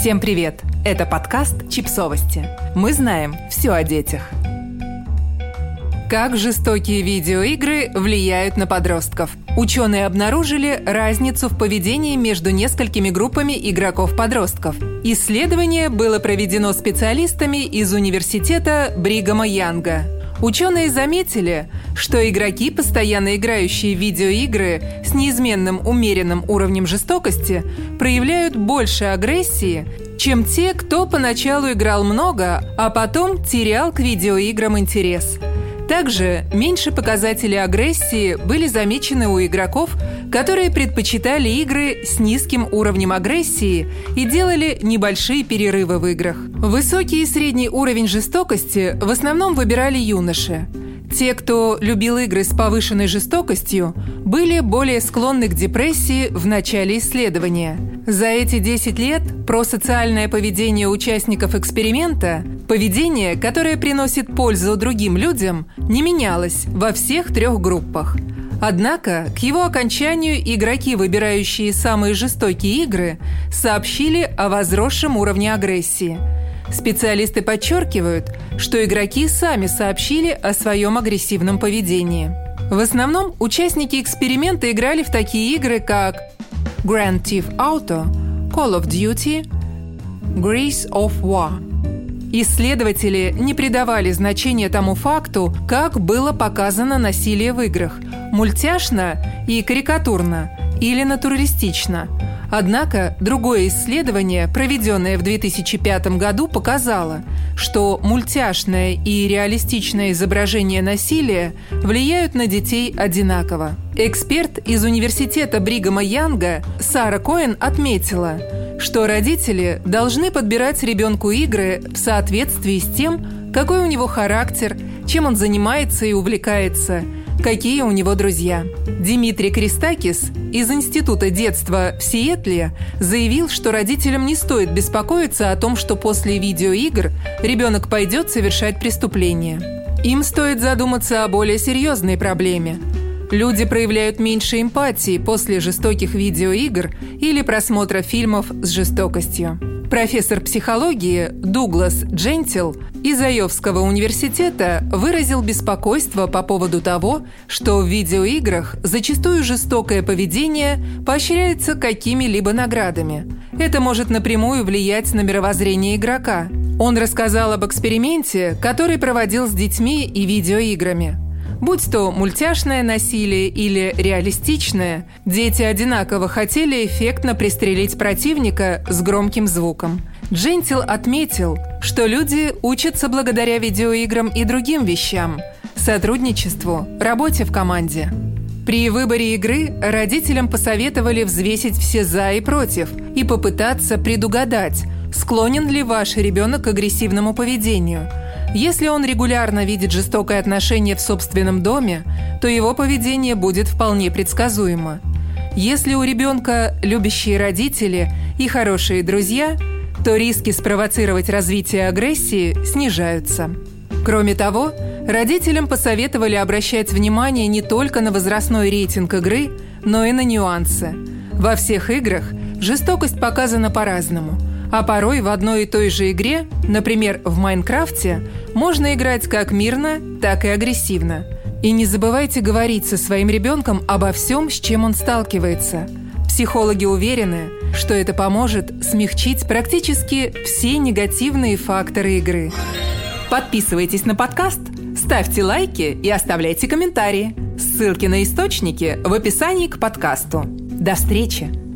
Всем привет! Это подкаст «Чипсовости». Мы знаем все о детях. Как жестокие видеоигры влияют на подростков? Ученые обнаружили разницу в поведении между несколькими группами игроков-подростков. Исследование было проведено специалистами из университета Бригама Янга. Ученые заметили, что игроки, постоянно играющие в видеоигры с неизменным умеренным уровнем жестокости, проявляют больше агрессии, чем те, кто поначалу играл много, а потом терял к видеоиграм интерес. Также меньше показатели агрессии были замечены у игроков, которые предпочитали игры с низким уровнем агрессии и делали небольшие перерывы в играх. Высокий и средний уровень жестокости в основном выбирали юноши. Те, кто любил игры с повышенной жестокостью, были более склонны к депрессии в начале исследования. За эти 10 лет просоциальное поведение участников эксперимента, поведение, которое приносит пользу другим людям, не менялось во всех трех группах – Однако к его окончанию игроки, выбирающие самые жестокие игры, сообщили о возросшем уровне агрессии. Специалисты подчеркивают, что игроки сами сообщили о своем агрессивном поведении. В основном участники эксперимента играли в такие игры, как Grand Theft Auto, Call of Duty, Grease of War. Исследователи не придавали значения тому факту, как было показано насилие в играх – мультяшно и карикатурно или натуралистично. Однако другое исследование, проведенное в 2005 году, показало, что мультяшное и реалистичное изображение насилия влияют на детей одинаково. Эксперт из университета Бригама Янга Сара Коэн отметила, что родители должны подбирать ребенку игры в соответствии с тем, какой у него характер, чем он занимается и увлекается – какие у него друзья. Дмитрий Кристакис из Института детства в Сиэтле заявил, что родителям не стоит беспокоиться о том, что после видеоигр ребенок пойдет совершать преступление. Им стоит задуматься о более серьезной проблеме. Люди проявляют меньше эмпатии после жестоких видеоигр или просмотра фильмов с жестокостью. Профессор психологии Дуглас Джентил из Айовского университета выразил беспокойство по поводу того, что в видеоиграх зачастую жестокое поведение поощряется какими-либо наградами. Это может напрямую влиять на мировоззрение игрока. Он рассказал об эксперименте, который проводил с детьми и видеоиграми. Будь то мультяшное насилие или реалистичное, дети одинаково хотели эффектно пристрелить противника с громким звуком. Джентил отметил, что люди учатся благодаря видеоиграм и другим вещам – сотрудничеству, работе в команде. При выборе игры родителям посоветовали взвесить все «за» и «против» и попытаться предугадать, склонен ли ваш ребенок к агрессивному поведению – если он регулярно видит жестокое отношение в собственном доме, то его поведение будет вполне предсказуемо. Если у ребенка любящие родители и хорошие друзья, то риски спровоцировать развитие агрессии снижаются. Кроме того, родителям посоветовали обращать внимание не только на возрастной рейтинг игры, но и на нюансы. Во всех играх жестокость показана по-разному – а порой в одной и той же игре, например, в Майнкрафте, можно играть как мирно, так и агрессивно. И не забывайте говорить со своим ребенком обо всем, с чем он сталкивается. Психологи уверены, что это поможет смягчить практически все негативные факторы игры. Подписывайтесь на подкаст, ставьте лайки и оставляйте комментарии. Ссылки на источники в описании к подкасту. До встречи!